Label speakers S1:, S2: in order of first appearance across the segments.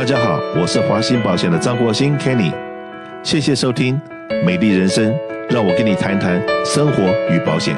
S1: 大家好，我是华鑫保险的张国兴 Kenny，谢谢收听《美丽人生》，让我跟你谈谈生活与保险。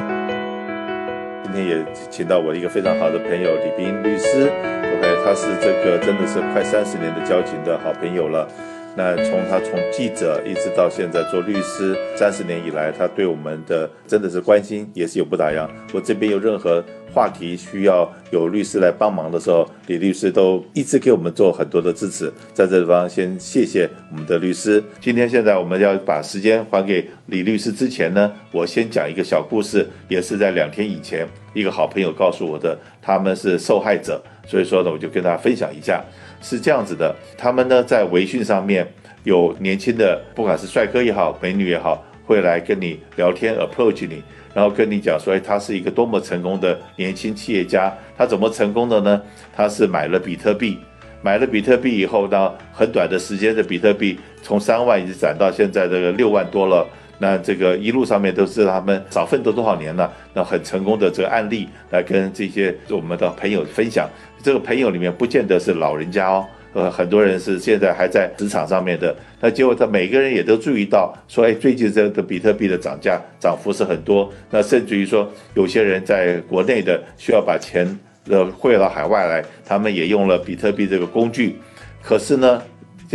S1: 今天也请到我一个非常好的朋友李斌律师，OK，他是这个真的是快三十年的交情的好朋友了。那从他从记者一直到现在做律师，三十年以来，他对我们的真的是关心也是有不打烊。我这边有任何话题需要有律师来帮忙的时候，李律师都一直给我们做很多的支持。在这地方先谢谢我们的律师。今天现在我们要把时间还给李律师之前呢，我先讲一个小故事，也是在两天以前，一个好朋友告诉我的，他们是受害者，所以说呢，我就跟大家分享一下。是这样子的，他们呢在微信上面有年轻的，不管是帅哥也好，美女也好，会来跟你聊天，approach 你，然后跟你讲说，哎，他是一个多么成功的年轻企业家，他怎么成功的呢？他是买了比特币，买了比特币以后呢，很短的时间的比特币从三万一直涨到现在这个六万多了。那这个一路上面都是他们少奋斗多少年了，那很成功的这个案例来跟这些我们的朋友分享。这个朋友里面不见得是老人家哦，呃，很多人是现在还在职场上面的。那结果他每个人也都注意到，说，哎，最近这个比特币的涨价涨幅是很多。那甚至于说，有些人在国内的需要把钱呃汇到海外来，他们也用了比特币这个工具。可是呢，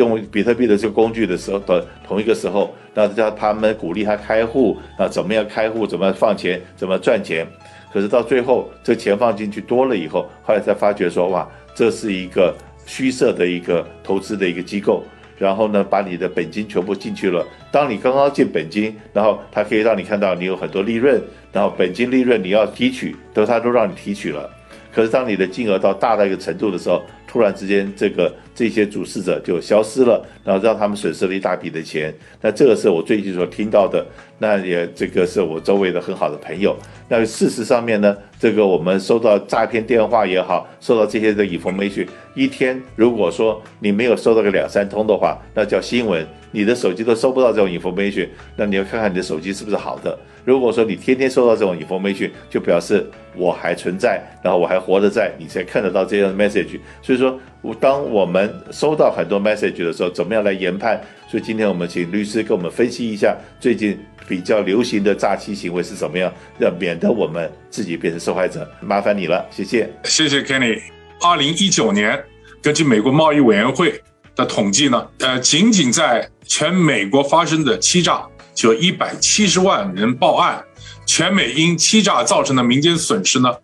S1: 用比特币的这个工具的时候的同一个时候，那叫他们鼓励他开户，那怎么样开户，怎么放钱，怎么赚钱。可是到最后，这钱放进去多了以后，后来才发觉说，哇，这是一个虚设的一个投资的一个机构，然后呢，把你的本金全部进去了。当你刚刚进本金，然后它可以让你看到你有很多利润，然后本金利润你要提取，都它都让你提取了。可是当你的金额到大到一个程度的时候，突然之间，这个这些主事者就消失了，然后让他们损失了一大笔的钱。那这个是我最近所听到的，那也这个是我周围的很好的朋友。那事实上面呢，这个我们收到诈骗电话也好，收到这些的 information，一天如果说你没有收到个两三通的话，那叫新闻。你的手机都收不到这种 information，那你要看看你的手机是不是好的。如果说你天天收到这种 information，就表示我还存在，然后我还活着在，你才看得到这样的 message。所以说，当我们收到很多 message 的时候，怎么样来研判？所以今天我们请律师给我们分析一下最近比较流行的诈欺行为是怎么样，要免得我们自己变成受害者。麻烦你了，谢谢。
S2: 谢谢 Kenny。二零一九年，根据美国贸易委员会的统计呢，呃，仅仅在全美国发生的欺诈。就一百七十万人报案，全美因欺诈造成的民间损失呢，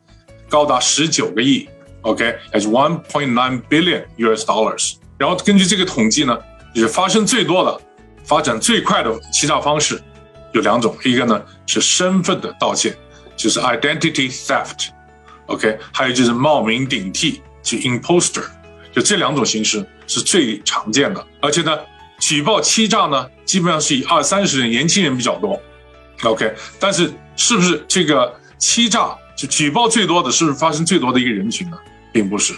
S2: 高达十九个亿，OK，as one point nine billion US dollars。然后根据这个统计呢，就是发生最多的、发展最快的欺诈方式有两种，一个呢是身份的盗窃，就是 identity theft，OK，还有就是冒名顶替，就 imposter，就这两种形式是最常见的，而且呢。举报欺诈呢，基本上是以二三十人年轻人比较多，OK，但是是不是这个欺诈就举报最多的是不是发生最多的一个人群呢？并不是，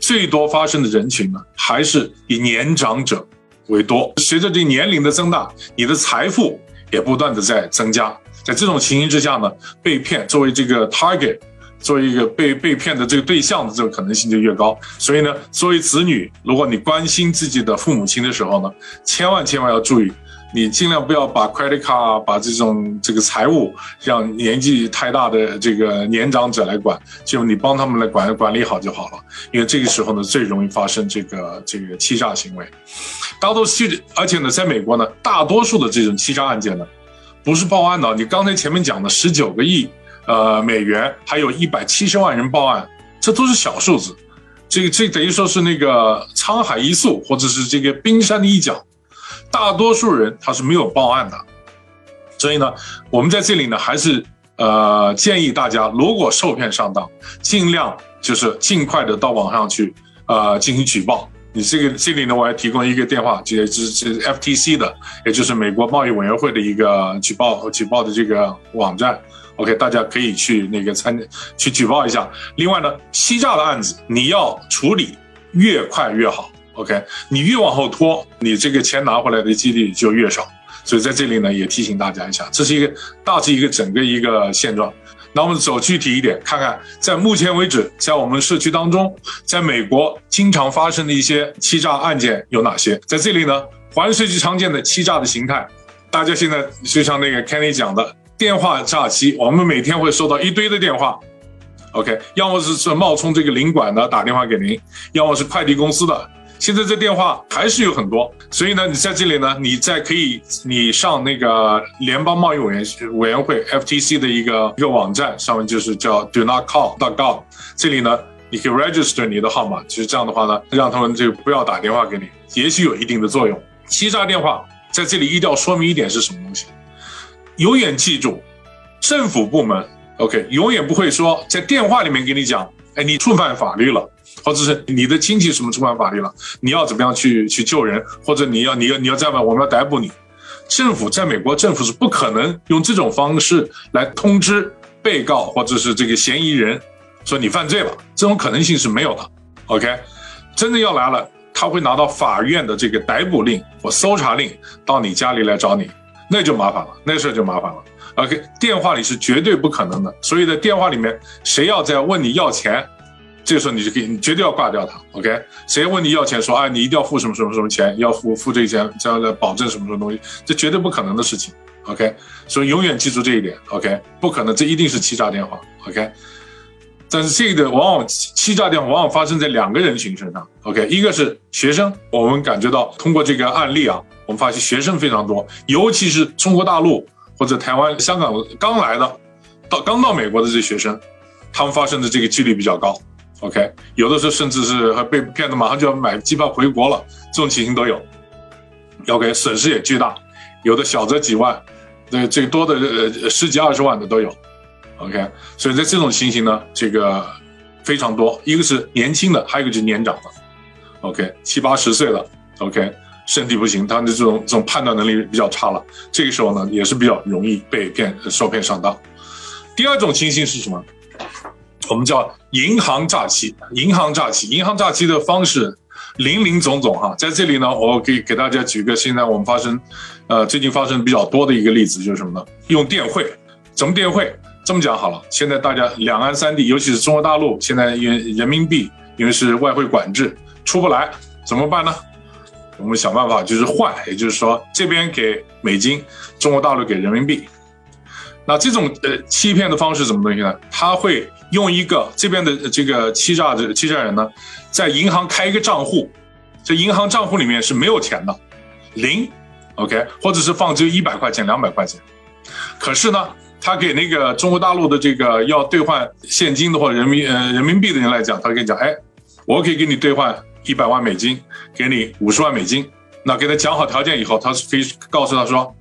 S2: 最多发生的人群呢，还是以年长者为多。随着这年龄的增大，你的财富也不断的在增加，在这种情形之下呢，被骗作为这个 target。作为一个被被骗的这个对象的这个可能性就越高，所以呢，作为子女，如果你关心自己的父母亲的时候呢，千万千万要注意，你尽量不要把 credit card 把这种这个财务让年纪太大的这个年长者来管，就你帮他们来管管理好就好了，因为这个时候呢，最容易发生这个这个欺诈行为。大多数，而且呢，在美国呢，大多数的这种欺诈案件呢，不是报案的，你刚才前面讲的十九个亿。呃，美元还有一百七十万人报案，这都是小数字，这个这等于说是那个沧海一粟，或者是这个冰山的一角，大多数人他是没有报案的，所以呢，我们在这里呢还是呃建议大家，如果受骗上当，尽量就是尽快的到网上去呃进行举报。你这个这里呢，我还提供一个电话，就是是 FTC 的，也就是美国贸易委员会的一个举报举报的这个网站。OK，大家可以去那个参去举报一下。另外呢，欺诈的案子你要处理越快越好。OK，你越往后拖，你这个钱拿回来的几率就越少。所以在这里呢，也提醒大家一下，这是一个大致一个整个一个现状。那我们走具体一点，看看在目前为止，在我们社区当中，在美国经常发生的一些欺诈案件有哪些？在这里呢，华人社区常见的欺诈的形态，大家现在就像那个 Kenny 讲的电话诈欺，我们每天会收到一堆的电话。OK，要么是是冒充这个领馆的打电话给您，要么是快递公司的。现在这电话还是有很多，所以呢，你在这里呢，你在可以你上那个联邦贸易委员委员会 FTC 的一个一个网站上面，就是叫 Do Not Call dot gov，这里呢，你可以 register 你的号码。其实这样的话呢，让他们就不要打电话给你，也许有一定的作用。欺诈电话在这里一定要说明一点是什么东西，永远记住，政府部门。OK，永远不会说在电话里面给你讲，哎，你触犯法律了，或者是你的亲戚什么触犯法律了，你要怎么样去去救人，或者你要你要你要这样吧，我们要逮捕你。政府在美国政府是不可能用这种方式来通知被告或者是这个嫌疑人说你犯罪了，这种可能性是没有的。OK，真的要来了，他会拿到法院的这个逮捕令或搜查令到你家里来找你，那就麻烦了，那事儿就麻烦了。OK，电话里是绝对不可能的。所以在电话里面，谁要再问你要钱，这个时候你就可以，你绝对要挂掉他。OK，谁问你要钱，说啊，你一定要付什么什么什么钱，要付付这个钱，这样来保证什么什么东西，这绝对不可能的事情。OK，所以永远记住这一点。OK，不可能，这一定是欺诈电话。OK，但是这个往往欺诈电话往往发生在两个人群身上。OK，一个是学生，我们感觉到通过这个案例啊，我们发现学生非常多，尤其是中国大陆。或者台湾、香港刚来的，到刚到美国的这些学生，他们发生的这个几率比较高。OK，有的时候甚至是还被骗的，马上就要买机票回国了，这种情形都有。OK，损失也巨大，有的小则几万，对，最多的呃十几二十万的都有。OK，所以在这种情形呢，这个非常多，一个是年轻的，还有一个就是年长的。OK，七八十岁了。OK。身体不行，他的这种这种判断能力比较差了，这个时候呢，也是比较容易被骗、受骗上当。第二种情形是什么？我们叫银行诈欺。银行诈欺，银行诈欺的方式林林总总哈，在这里呢，我可以给大家举个现在我们发生，呃，最近发生比较多的一个例子，就是什么呢？用电汇，怎么电汇？这么讲好了，现在大家两岸三地，尤其是中国大陆，现在因为人民币因为是外汇管制出不来，怎么办呢？我们想办法就是换，也就是说这边给美金，中国大陆给人民币。那这种呃欺骗的方式什么东西呢？他会用一个这边的这个欺诈的欺诈人呢，在银行开一个账户，这银行账户里面是没有钱的，零，OK，或者是放只有一百块钱、两百块钱。可是呢，他给那个中国大陆的这个要兑换现金的或人民呃人民币的人来讲，他跟你讲，哎，我可以给你兑换。一百万美金，给你五十万美金，那给他讲好条件以后，他非告诉他说，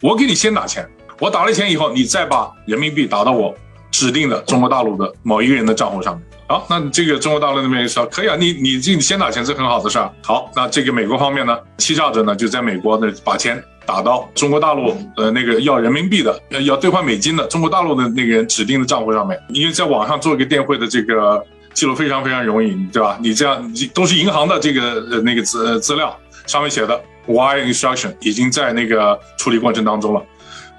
S2: 我给你先打钱，我打了钱以后，你再把人民币打到我指定的中国大陆的某一个人的账户上面。好，那这个中国大陆那边说可以啊，你你这你先打钱是很好的事儿。好，那这个美国方面呢，欺诈者呢就在美国那把钱打到中国大陆呃那个要人民币的要兑换美金的中国大陆的那个人指定的账户上面，因为在网上做一个电汇的这个。记录非常非常容易，对吧？你这样都是银行的这个呃那个资资料，上面写的 wire instruction 已经在那个处理过程当中了。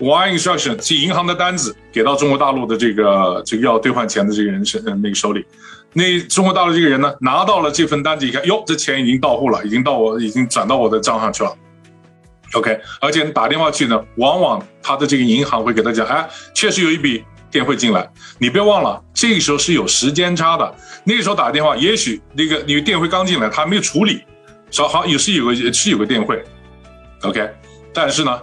S2: wire instruction 是银行的单子给到中国大陆的这个这个要兑换钱的这个人手呃那个手里，那中国大陆这个人呢拿到了这份单子一看，哟，这钱已经到户了，已经到我已经转到我的账上去了。OK，而且打电话去呢，往往他的这个银行会给他讲，哎，确实有一笔。电汇进来，你不要忘了，这个时候是有时间差的。那个时候打电话，也许那个你电汇刚进来，他还没有处理，说好也是有个是有个电汇，OK。但是呢，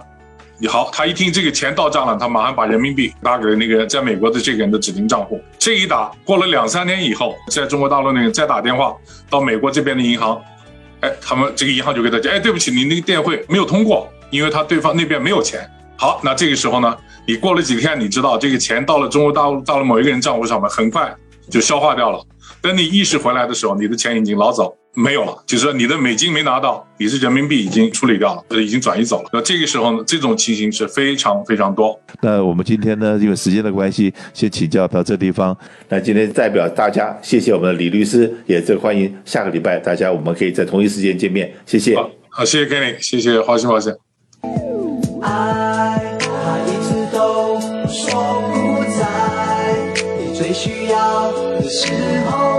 S2: 你好，他一听这个钱到账了，他马上把人民币打给那个在美国的这个人的指定账户。这一打过了两三天以后，在中国大陆那个再打电话到美国这边的银行，哎，他们这个银行就给他讲，哎，对不起，你那个电汇没有通过，因为他对方那边没有钱。好，那这个时候呢，你过了几天，你知道这个钱到了中国大陆，到了某一个人账户上面，很快就消化掉了。等你意识回来的时候，你的钱已经老早没有了，就是说你的美金没拿到，你是人民币已经处理掉了，已经转移走了。那这个时候呢，这种情形是非常非常多。
S1: 那我们今天呢，因为时间的关系，先请教到这地方。那今天代表大家，谢谢我们的李律师，也是欢迎下个礼拜大家我们可以在同一时间见面。谢谢。
S2: 好，谢谢 Kenny，谢谢华兴老
S3: 师。最需要的时候。